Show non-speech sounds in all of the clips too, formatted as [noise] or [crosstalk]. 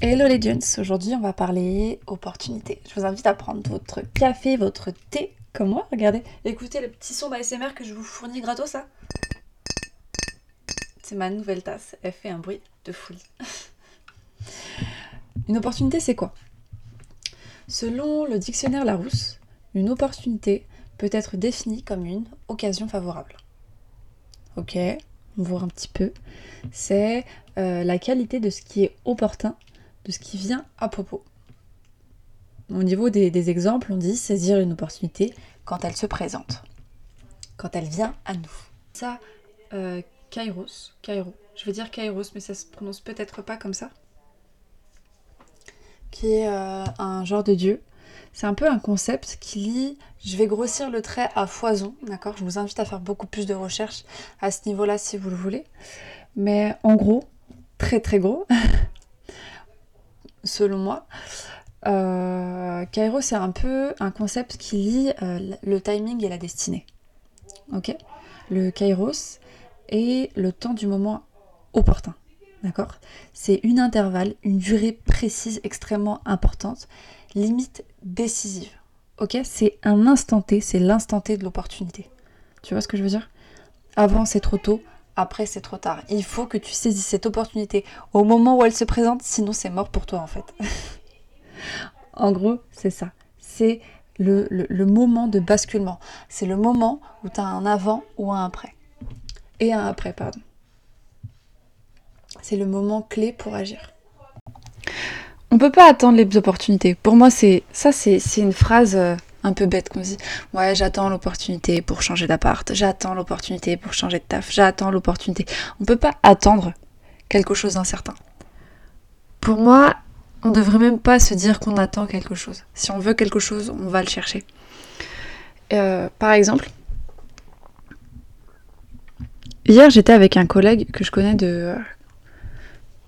Hello Legends, aujourd'hui on va parler opportunité. Je vous invite à prendre votre café, votre thé, comme moi, regardez. Écoutez le petit son d'ASMR que je vous fournis gratos, ça. C'est ma nouvelle tasse, elle fait un bruit de folie. [laughs] Une opportunité, c'est quoi? Selon le dictionnaire Larousse, une opportunité peut être définie comme une occasion favorable. Ok, on va voir un petit peu. C'est euh, la qualité de ce qui est opportun de ce qui vient à propos. Au niveau des, exemples, on dit saisir une opportunité quand elle se présente, quand elle vient à nous. Ça, euh, Kairos, Kairo, je vais dire Kairos, mais ça se prononce peut-être pas comme ça, qui est euh, un genre de dieu. C'est un peu un concept qui lie, je vais grossir le trait à foison, d'accord? Je vous invite à faire beaucoup plus de recherches à ce niveau-là si vous le voulez. Mais en gros, très très gros, [laughs] selon moi. Euh, Kairos, c'est un peu un concept qui lie euh, le timing et la destinée. Ok? Le Kairos est le temps du moment opportun. D'accord? C'est une intervalle, une durée précise extrêmement importante, limite décisive. Ok C'est un instant T, c'est l'instant T de l'opportunité. Tu vois ce que je veux dire? Avant, c'est trop tôt après c'est trop tard. Il faut que tu saisisses cette opportunité au moment où elle se présente, sinon c'est mort pour toi en fait. [laughs] en gros, c'est ça. C'est le, moment de basculement. C'est le moment où tu as un avant ou un après. Et un après, pardon. C'est le moment clé pour agir. On peut pas attendre les opportunités. Pour moi, c'est ça, c'est une phrase euh, un peu bête qu'on dit ouais j'attends l'opportunité pour changer d'appart, j'attends l'opportunité pour changer de taf, j'attends l'opportunité. On peut pas attendre quelque chose d'incertain. Pour moi, on devrait même pas se dire qu'on attend quelque chose. Si on veut quelque chose, on va le chercher. Euh, par exemple, hier j'étais avec un collègue que je connais de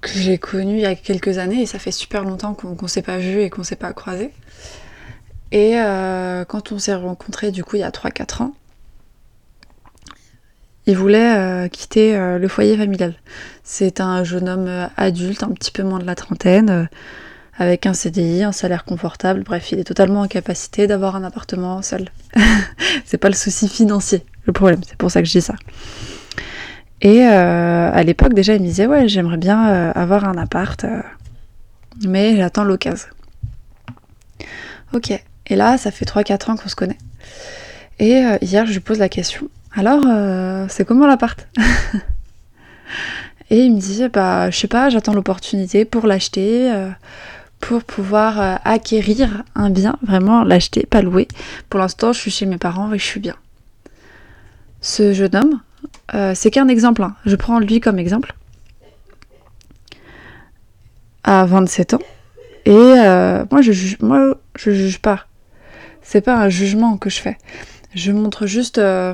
que j'ai connu il y a quelques années et ça fait super longtemps qu'on ne s'est pas vu et qu'on s'est pas croisé. Et euh, quand on s'est rencontrés, du coup, il y a 3-4 ans, il voulait euh, quitter euh, le foyer familial. C'est un jeune homme adulte, un petit peu moins de la trentaine, avec un CDI, un salaire confortable. Bref, il est totalement en capacité d'avoir un appartement seul. [laughs] c'est pas le souci financier, le problème. C'est pour ça que je dis ça. Et à l'époque, déjà, il me disait Ouais, j'aimerais bien avoir un appart, mais j'attends l'occasion. Ok. Et là, ça fait 3-4 ans qu'on se connaît. Et euh, hier, je lui pose la question. Alors, euh, c'est comment l'appart [laughs] Et il me dit, bah, je sais pas, j'attends l'opportunité pour l'acheter, euh, pour pouvoir acquérir un bien, vraiment l'acheter, pas louer. Pour l'instant, je suis chez mes parents et je suis bien. Ce jeune homme, c'est qu'un exemple, hein. je prends lui comme exemple, à 27 ans. Et moi, je juge, moi, je juge pas c'est pas un jugement que je fais. Je montre juste euh,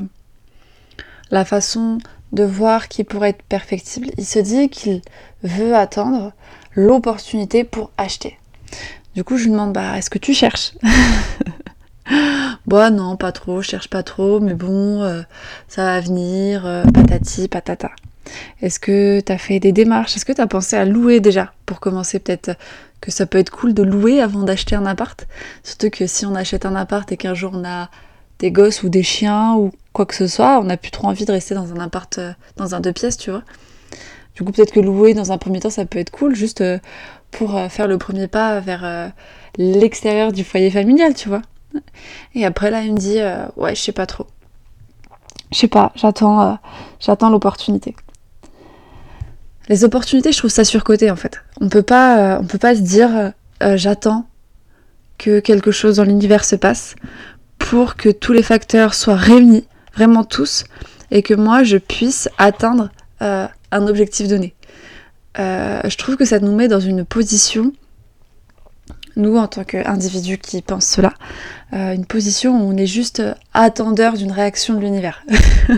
la façon de voir qui pourrait être perfectible. Il se dit qu'il veut attendre l'opportunité pour acheter. Du coup, je lui demande bah, est-ce que tu cherches? [laughs] Bah non, pas trop, je cherche pas trop, mais bon, euh, ça va venir, euh, patati, patata. Est-ce que tu as fait des démarches? Est-ce que tu as pensé à louer déjà? Pour commencer peut-être que ça peut être cool de louer avant d'acheter un appart. Surtout que si on achète un appart et qu'un jour on a des gosses ou des chiens ou quoi que ce soit, on n'a plus trop envie de rester dans un appart, euh, dans un deux pièces, tu vois. Du coup, peut-être que louer dans un premier temps, ça peut être cool, juste euh, pour euh, faire le premier pas vers l'extérieur du foyer familial, tu vois. Et après, là, il me dit, ouais, je sais pas trop. Je sais pas, j'attends, j'attends l'opportunité. Les opportunités, je trouve ça surcoté en fait. On peut pas, euh, on peut pas se dire euh, euh, j'attends que quelque chose dans l'univers se passe pour que tous les facteurs soient réunis, vraiment tous, et que moi je puisse atteindre un objectif donné. je trouve que ça nous met dans une position, nous en tant qu'individus qui pensent cela, une position où on est juste attendeur d'une réaction de l'univers.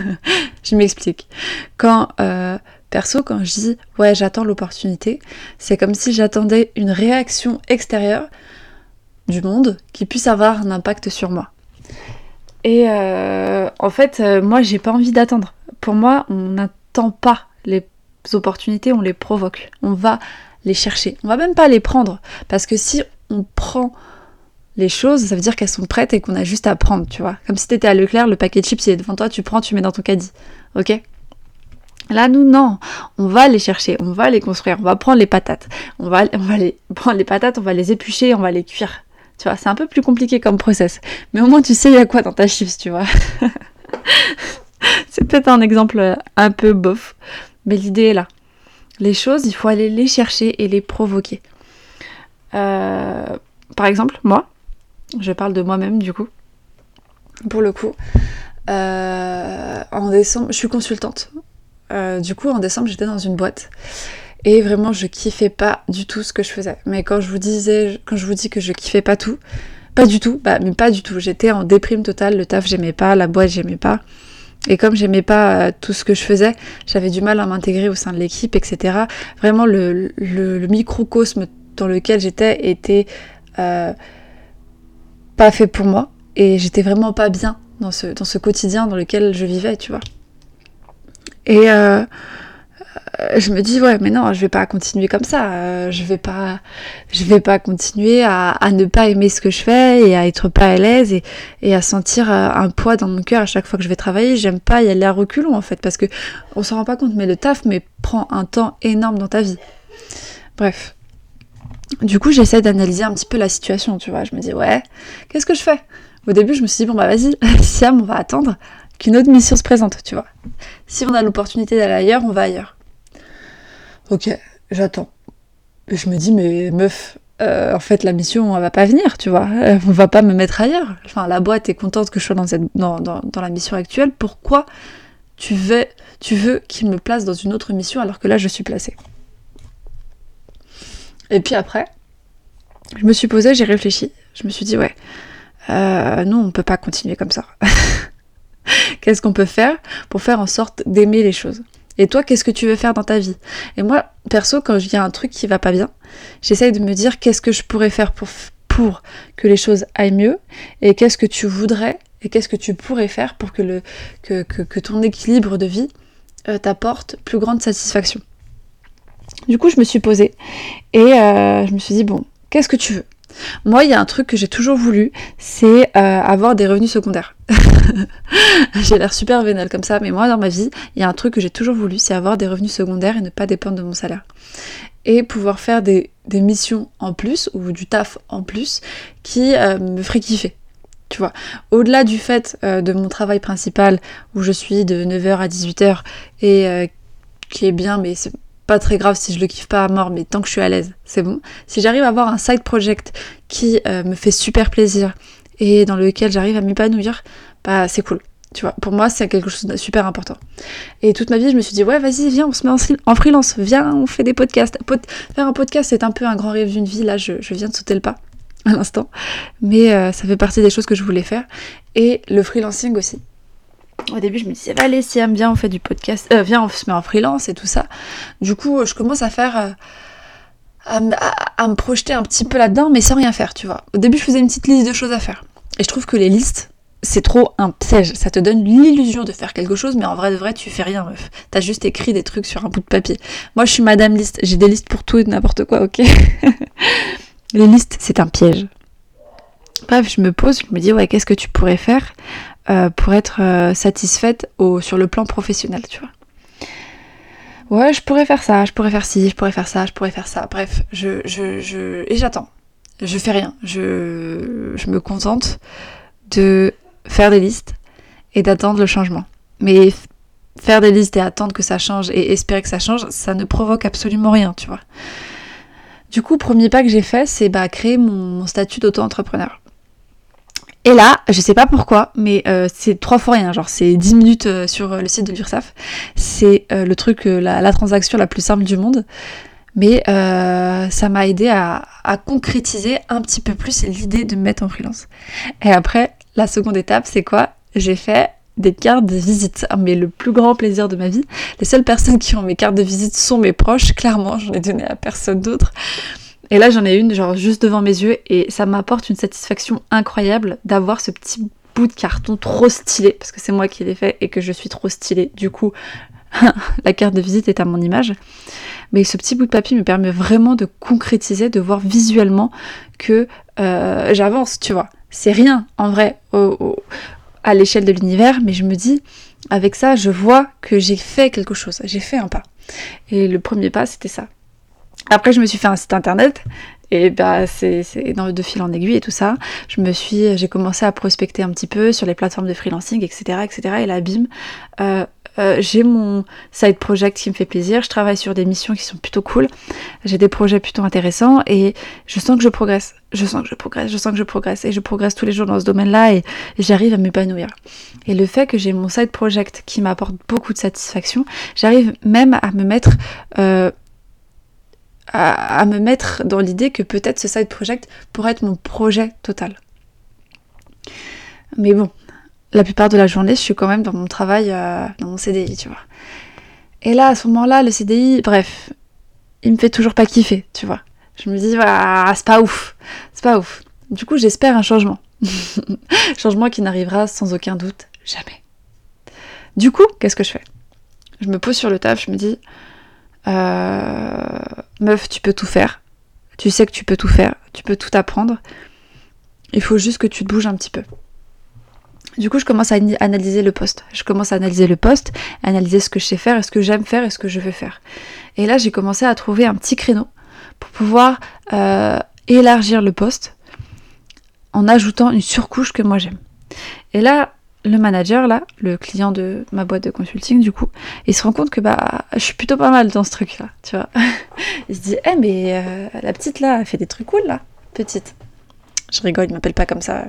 [laughs] je m'explique. Quand Perso, quand je dis ouais, j'attends l'opportunité, c'est comme si j'attendais une réaction extérieure du monde qui puisse avoir un impact sur moi. Et euh, en fait, euh, moi, j'ai pas envie d'attendre. Pour moi, on n'attend pas les opportunités, on les provoque. On va les chercher. On va même pas les prendre. Parce que si on prend les choses, ça veut dire qu'elles sont prêtes et qu'on a juste à prendre, tu vois. Comme si t'étais à Leclerc, le paquet de chips il est devant toi, tu prends, tu mets dans ton caddie. Ok? Là, nous, non. On va les chercher, on va les construire, on va prendre les patates. On va, les [laughs] prendre les patates, on va les éplucher, on va les cuire. Tu vois, c'est un peu plus compliqué comme process. Mais au moins, tu sais il y a quoi dans ta chips, tu vois. [laughs] c'est peut-être un exemple un peu bof, mais l'idée est là. Les choses, il faut aller les chercher et les provoquer. Euh, par exemple, moi, je parle de moi-même du coup. Pour le coup, euh, en décembre, je suis consultante. Euh, du coup, en décembre, j'étais dans une boîte. Et vraiment, je kiffais pas du tout ce que je faisais. Mais quand je vous disais, quand je vous dis que je kiffais pas tout, pas du tout, bah, mais pas du tout. J'étais en déprime totale. Le taf, j'aimais pas. La boîte, j'aimais pas. Et comme j'aimais pas euh, tout ce que je faisais, j'avais du mal à m'intégrer au sein de l'équipe, etc. Vraiment, le, microcosme dans lequel j'étais était pas fait pour moi. Et j'étais vraiment pas bien dans ce, dans ce quotidien dans lequel je vivais, tu vois. Et euh, je me dis ouais mais non je vais pas continuer comme ça euh, je vais pas je vais pas continuer à, à, ne pas aimer ce que je fais et à être pas à l'aise et, et, à sentir euh, un poids dans mon cœur à chaque fois que je vais travailler j'aime pas y aller à reculons en fait parce que on s'en rend pas compte mais le taf mais prend un temps énorme dans ta vie bref du coup j'essaie d'analyser un petit peu la situation tu vois je me dis ouais qu'est-ce que je fais? Au début je me suis dit bon bah vas-y [laughs] Siam on va attendre qu'une autre mission se présente, tu vois. Si on a l'opportunité d'aller ailleurs, on va ailleurs. Ok, j'attends. Et je me dis, mais meuf, euh, en fait, la mission, elle va pas venir, tu vois. On va pas me mettre ailleurs. Enfin, la boîte est contente que je sois dans, cette, dans, la mission actuelle. Pourquoi tu veux, tu veux qu'il me place dans une autre mission alors que là, je suis placée? Et puis après, je me suis posée, j'ai réfléchi. Je me suis dit, ouais, euh, non, on peut pas continuer comme ça. [laughs] Qu'est-ce qu'on peut faire pour faire en sorte d'aimer les choses? Et toi, qu'est-ce que tu veux faire dans ta vie? Et moi, perso, quand il y a un truc qui va pas bien, j'essaye de me dire qu'est-ce que je pourrais faire pour, pour que les choses aillent mieux? Et qu'est-ce que tu voudrais? Et qu'est-ce que tu pourrais faire pour que, le, que, que, ton équilibre de vie euh, t'apporte plus grande satisfaction? Du coup, je me suis posée et euh, je me suis dit, bon, qu'est-ce que tu veux? Moi, il y a un truc que j'ai toujours voulu, c'est euh, avoir des revenus secondaires. [laughs] j'ai l'air super vénale comme ça, mais moi, dans ma vie, il y a un truc que j'ai toujours voulu, c'est avoir des revenus secondaires et ne pas dépendre de mon salaire. Et pouvoir faire des, missions en plus, ou du taf en plus, qui euh, me ferait kiffer. Tu vois, au-delà du fait de mon travail principal, où je suis de 9h à 18h, et qui est bien, mais c'est pas très grave si je le kiffe pas à mort, mais tant que je suis à l'aise, c'est bon. Si j'arrive à avoir un side project qui euh, me fait super plaisir et dans lequel j'arrive à m'épanouir, bah c'est cool. Tu vois, pour moi, c'est quelque chose de super important. Et toute ma vie, je me suis dit, ouais, vas-y, viens, on se met en, freelance, viens, on fait des podcasts. faire un podcast, c'est un peu un grand rêve d'une vie. Là, je, viens de sauter le pas à l'instant. Mais euh, ça fait partie des choses que je voulais faire. Et le freelancing aussi. Au début, je me disais, allez, si elle bien, on fait du podcast, euh, viens, on se met en freelance et tout ça. Du coup, je commence à faire, euh, à, me projeter un petit peu là-dedans, mais sans rien faire, tu vois. Au début, je faisais une petite liste de choses à faire. Et je trouve que les listes, c'est trop un piège. Ça te donne l'illusion de faire quelque chose, mais en vrai de vrai, tu fais rien, meuf. T'as juste écrit des trucs sur un bout de papier. Moi, je suis madame liste. J'ai des listes pour tout et n'importe quoi, ok? [laughs] Les listes, c'est un piège. Bref, je me pose, je me dis, ouais, qu'est-ce que tu pourrais faire? Euh, pour être euh, satisfaite au, sur le plan professionnel, tu vois. Ouais, je pourrais faire ça, je pourrais faire ci, je pourrais faire ça, je pourrais faire ça. Bref, je, je, je... et j'attends. Je fais rien. Je, je me contente de faire des listes et d'attendre le changement. Mais faire des listes et attendre que ça change et espérer que ça change, ça ne provoque absolument rien, tu vois. Du coup, premier pas que j'ai fait, c'est bah, créer mon, mon statut d'auto-entrepreneur. Et là, je sais pas pourquoi, mais euh, c'est trois fois rien, genre c'est 10 minutes euh, sur euh, le site de l'URSAF. C'est le truc, la, transaction la plus simple du monde. Mais ça m'a aidé à, concrétiser un petit peu plus l'idée de me mettre en freelance. Et après, la seconde étape, c'est quoi? J'ai fait des cartes de visite. Ah, mais le plus grand plaisir de ma vie. Les seules personnes qui ont mes cartes de visite sont mes proches. Clairement, j'en ai donné à personne d'autre. Et là, j'en ai une, genre juste devant mes yeux, et ça m'apporte une satisfaction incroyable d'avoir ce petit bout de carton trop stylé, parce que c'est moi qui l'ai fait et que je suis trop stylée. Du coup, [laughs] la carte de visite est à mon image. Mais ce petit bout de papier me permet vraiment de concrétiser, de voir visuellement que euh, j'avance, tu vois. C'est rien en vrai à l'échelle de l'univers, mais je me dis, avec ça, je vois que j'ai fait quelque chose, j'ai fait un pas. Et le premier pas, c'était ça. Après, je me suis fait un site internet et bah c'est dans de fil en aiguille et tout ça. Je me suis, j'ai commencé à prospecter un petit peu sur les plateformes de freelancing, etc., etc. Et là, bim, euh, euh, j'ai mon side project qui me fait plaisir. Je travaille sur des missions qui sont plutôt cool. J'ai des projets plutôt intéressants et je sens que je progresse. Je sens que je progresse. Je sens que je progresse et je progresse tous les jours dans ce domaine-là et, j'arrive à m'épanouir. Et le fait que j'ai mon side project qui m'apporte beaucoup de satisfaction, j'arrive même à me mettre euh, à, me mettre dans l'idée que peut-être ce side project pourrait être mon projet total. Mais bon, la plupart de la journée, je suis quand même dans mon travail, euh, dans mon CDI, tu vois. Et là, à ce moment-là, le CDI, bref, il me fait toujours pas kiffer, tu vois. Je me dis, voilà, c'est pas ouf, c'est pas ouf. Du coup, j'espère un changement. [laughs] changement qui n'arrivera sans aucun doute jamais. Du coup, qu'est-ce que je fais? Je me pose sur le taf, je me dis, euh, meuf, tu peux tout faire. Tu sais que tu peux tout faire. Tu peux tout apprendre. Il faut juste que tu te bouges un petit peu. Du coup, je commence à analyser le poste. Je commence à analyser le poste, analyser ce que je sais faire, et ce que j'aime faire et ce que je veux faire. Et là, j'ai commencé à trouver un petit créneau pour pouvoir euh, élargir le poste en ajoutant une surcouche que moi j'aime. Et là, le manager, là, le client de ma boîte de consulting, du coup, il se rend compte que bah, je suis plutôt pas mal dans ce truc-là, tu vois. [laughs] il se dit, eh, mais euh, la petite là, elle fait des trucs cool là, petite. Je rigole, il m'appelle pas comme ça.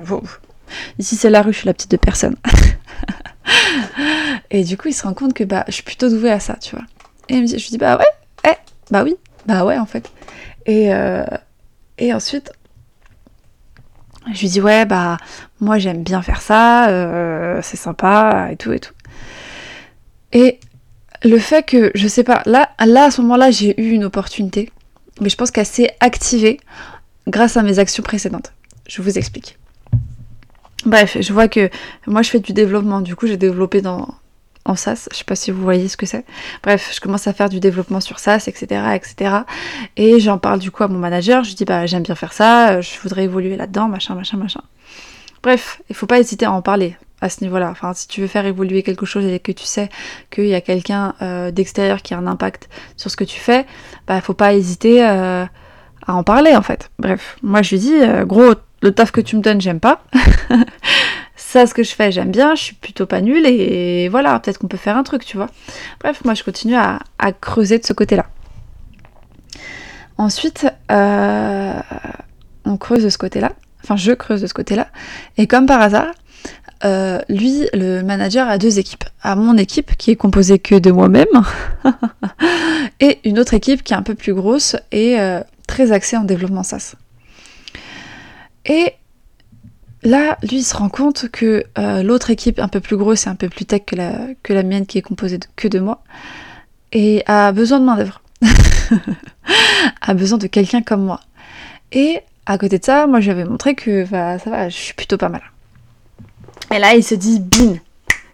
Ici, c'est la rue, je suis la petite de personne. [laughs] et du coup, il se rend compte que bah, je suis plutôt douée à ça, tu vois. Et je lui dis, bah ouais, eh, bah oui, bah ouais, en fait. Et, euh, et ensuite, je lui dis ouais bah moi j'aime bien faire ça, euh, c'est sympa et tout et tout. Et le fait que je sais pas, là, là à ce moment-là j'ai eu une opportunité, mais je pense qu'elle s'est activée grâce à mes actions précédentes. Je vous explique. Bref, je vois que moi je fais du développement, du coup j'ai développé dans, en SaaS. Je sais pas si vous voyez ce que c'est. Bref, je commence à faire du développement sur SaaS, etc., etc. Et j'en parle du coup à mon manager. Je dis bah j'aime bien faire ça, je voudrais évoluer là-dedans, machin, machin, machin. Bref, il faut pas hésiter à en parler à ce niveau-là. Enfin, si tu veux faire évoluer quelque chose et que tu sais qu'il y a quelqu'un euh, d'extérieur qui a un impact sur ce que tu fais, bah faut pas hésiter euh, à en parler en fait. Bref, moi je lui dis euh, gros le taf que tu me donnes j'aime pas. [laughs] ça, ce que je fais, j'aime bien, je suis plutôt pas nulle et voilà, peut-être qu'on peut faire un truc, tu vois. Bref, moi je continue à, creuser de ce côté-là. Ensuite, euh, on creuse de ce côté-là, enfin je creuse de ce côté-là, et comme par hasard, euh, lui, le manager, a deux équipes. À mon équipe, qui est composée que de moi-même, [laughs] et une autre équipe qui est un peu plus grosse et euh, très axée en développement SaaS. Et Là, lui, il se rend compte que euh, l'autre équipe, un peu plus grosse et un peu plus tech que la, mienne, qui est composée de, que de moi, et a besoin de main-d'œuvre. [laughs] a besoin de quelqu'un comme moi. Et à côté de ça, moi, je lui avais montré que bah, ça va, je suis plutôt pas mal. Et là, il se dit, bin,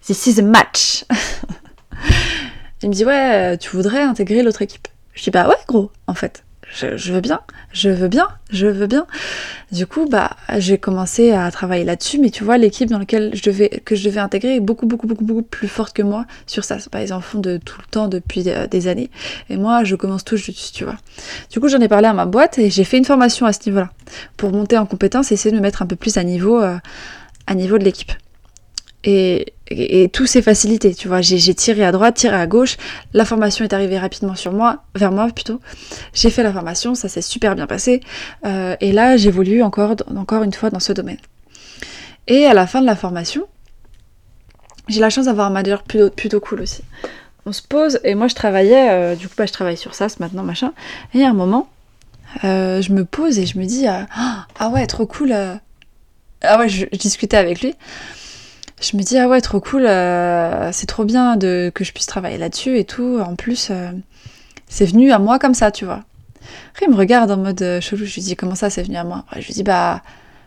this is a match. [laughs] il me dit, ouais, tu voudrais intégrer l'autre équipe? Je dis, bah ouais, gros, en fait je, veux bien, je veux bien, je veux bien. Du coup, bah, j'ai commencé à travailler là-dessus, mais tu vois, l'équipe dans laquelle je devais, que je devais intégrer est beaucoup, beaucoup, beaucoup, beaucoup plus forte que moi sur ça. Pas ils en font de tout le temps depuis euh, des années. Et moi, je commence tout juste, tu vois. Du coup, j'en ai parlé à ma boîte et j'ai fait une formation à ce niveau-là pour monter en compétence et essayer de me mettre un peu plus à niveau, euh, à niveau de l'équipe. Et, tout s'est facilité, tu vois. J'ai tiré à droite, tiré à gauche. La formation est arrivée rapidement sur moi, vers moi plutôt. J'ai fait la formation, ça s'est super bien passé. Euh, et là, j'évolue encore, encore une fois dans ce domaine. Et à la fin de la formation, j'ai la chance d'avoir un manager plutôt, plutôt cool aussi. On se pose, et moi je travaillais, euh, du coup, bah, je travaille sur ça, maintenant, machin. Et à un moment, euh, je me pose et je me dis, ah ouais, trop cool. Ah ouais, je discutais avec lui je me dis ah ouais trop cool, euh, c'est trop bien de que je puisse travailler là-dessus et tout. En plus, euh, c'est venu à moi comme ça, tu vois. Après, il me regarde en mode euh, chelou. Je lui dis comment ça, c'est venu à moi? je lui dis bah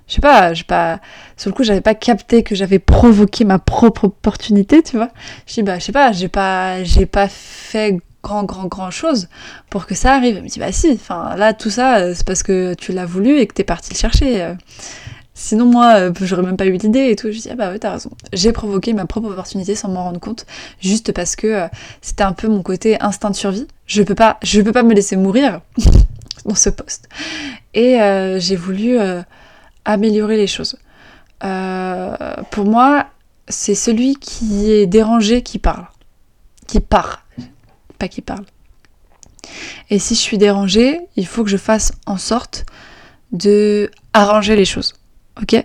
je sais pas, je pas, sur le coup, j'avais pas capté que j'avais provoqué ma propre opportunité, tu vois. Je dis, bah, je sais pas, j'ai pas, j'ai pas fait grand, grand, grand chose pour que ça arrive. Elle me dit, bah si, enfin, là, tout ça, c'est parce que tu l'as voulu et que t'es parti le chercher. Euh. Sinon, moi, euh, j'aurais même pas eu l'idée et tout. Je dis, ah bah ouais, t'as raison. J'ai provoqué ma propre opportunité sans m'en rendre compte, juste parce que c'était un peu mon côté instinct de survie. Je peux pas, je peux pas me laisser mourir [laughs] dans ce poste. Et j'ai voulu améliorer les choses. Euh, pour moi, c'est celui qui est dérangé qui parle. Qui part. Pas qui parle. Et si je suis dérangée, il faut que je fasse en sorte de arranger les choses. Ok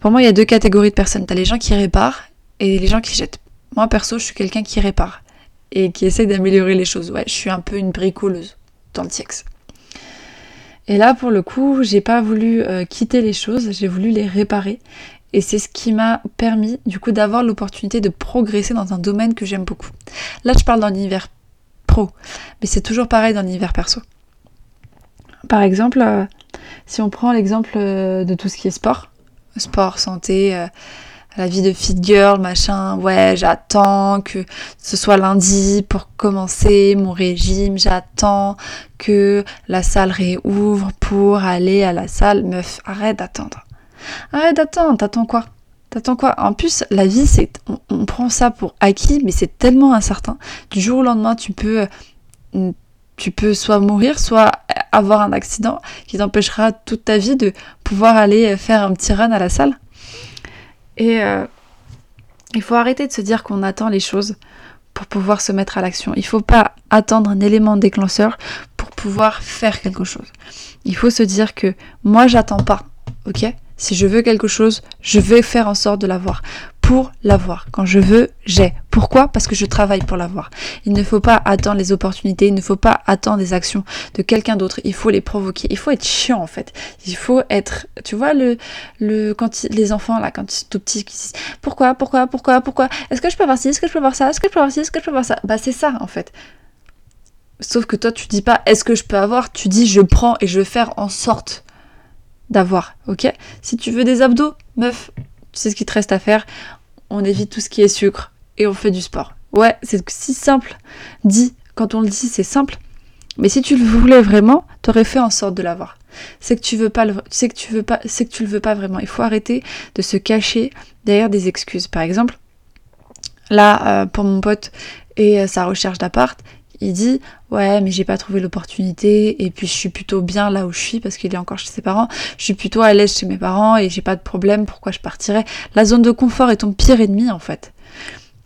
Pour moi, il y a deux catégories de personnes. T'as les gens qui réparent et les gens qui jettent. Moi, perso, je suis quelqu'un qui répare et qui essaie d'améliorer les choses. Ouais, je suis un peu une bricoleuse dans le TX. Et là, pour le coup, j'ai pas voulu euh, quitter les choses, j'ai voulu les réparer. Et c'est ce qui m'a permis, du coup, d'avoir l'opportunité de progresser dans un domaine que j'aime beaucoup. Là, je parle dans l'univers pro, mais c'est toujours pareil dans l'univers perso. Par exemple, euh, si on prend l'exemple euh, de tout ce qui est sport, sport, santé, la vie de fit girl, machin, ouais, j'attends que ce soit lundi pour commencer mon régime, j'attends que la salle réouvre pour aller à la salle. Meuf, arrête d'attendre. Arrête d'attendre, t'attends quoi? T'attends quoi? En plus, la vie, c'est, on, prend ça pour acquis, mais c'est tellement incertain. Du jour au lendemain, tu peux, euh, tu peux soit mourir, soit avoir un accident qui t'empêchera toute ta vie de pouvoir aller faire un petit run à la salle. Et euh, il faut arrêter de se dire qu'on attend les choses pour pouvoir se mettre à l'action. Il ne faut pas attendre un élément déclencheur pour pouvoir faire quelque chose. Il faut se dire que moi j'attends pas, ok? Si je veux quelque chose, je vais faire en sorte de l'avoir pour l'avoir. Quand je veux, j'ai. Pourquoi? Parce que je travaille pour l'avoir. Il ne faut pas attendre les opportunités, il ne faut pas attendre des actions de quelqu'un d'autre, il faut les provoquer. Il faut être chiant en fait. Il faut être, tu vois, le, le, quand les enfants là, quand ils sont tout petits, qui disent pourquoi, pourquoi, pourquoi, pourquoi, est-ce que je peux avoir ci, est-ce que je peux avoir ça, est-ce que je peux avoir ci, est-ce que je peux avoir ça? Bah c'est ça en fait. Sauf que toi tu dis pas est-ce que je peux avoir, tu dis je prends et je vais faire en sorte d'avoir, ok? Si tu veux des abdos, meuf, tu sais ce qu'il te reste à faire on évite tout ce qui est sucre et on fait du sport. Ouais, c'est si simple. Dit, quand on le dit, c'est simple. Mais si tu le voulais vraiment, t'aurais fait en sorte de l'avoir. C'est que tu veux pas le, veux pas vraiment. Il faut arrêter de se cacher derrière des excuses. Par exemple, là, euh, pour mon pote et euh, sa recherche d'appart, il dit ouais mais j'ai pas trouvé l'opportunité et puis je suis plutôt bien là où je suis parce qu'il est encore chez ses parents je suis plutôt à l'aise chez mes parents et j'ai pas de problème pourquoi je partirais? La zone de confort est ton pire ennemi en fait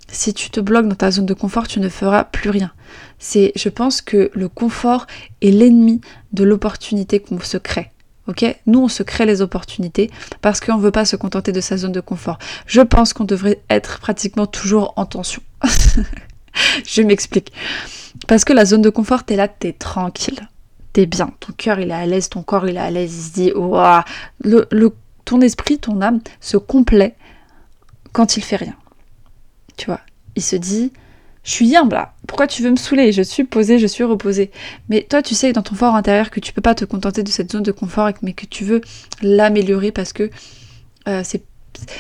si tu te bloques dans ta zone de confort tu ne feras plus rien c'est je pense que le confort est l'ennemi de l'opportunité qu'on se crée Ok? Nous, on se crée les opportunités parce qu'on ne veut pas se contenter de sa zone de confort. Je pense qu'on devrait être pratiquement toujours en tension. [laughs] je m'explique. Parce que la zone de confort, t'es là, t'es tranquille. T'es bien. Ton cœur, il est à l'aise, ton corps, il est à l'aise. Il se dit, le, ton esprit, ton âme se complaît quand il fait rien. Tu vois Il se dit, je suis bien là. Pourquoi tu veux me saouler? Je suis posé, je suis reposé. Mais toi, tu sais dans ton fort intérieur que tu peux pas te contenter de cette zone de confort, mais que tu veux l'améliorer parce que euh,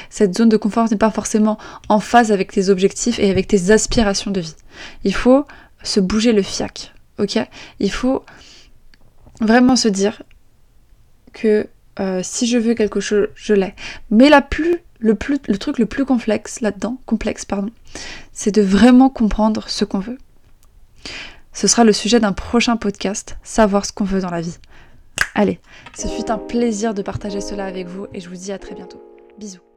cette zone de confort n'est pas forcément en phase avec tes objectifs et avec tes aspirations de vie. Il faut se bouger le fiac, ok? Il faut vraiment se dire que euh, si je veux quelque chose, je l'ai. Mais la plus, le, plus, le truc le plus complexe là-dedans, complexe, pardon, c'est de vraiment comprendre ce qu'on veut. Ce sera le sujet d'un prochain podcast, savoir ce qu'on veut dans la vie. Allez, ce fut un plaisir de partager cela avec vous et je vous dis à très bientôt. Bisous.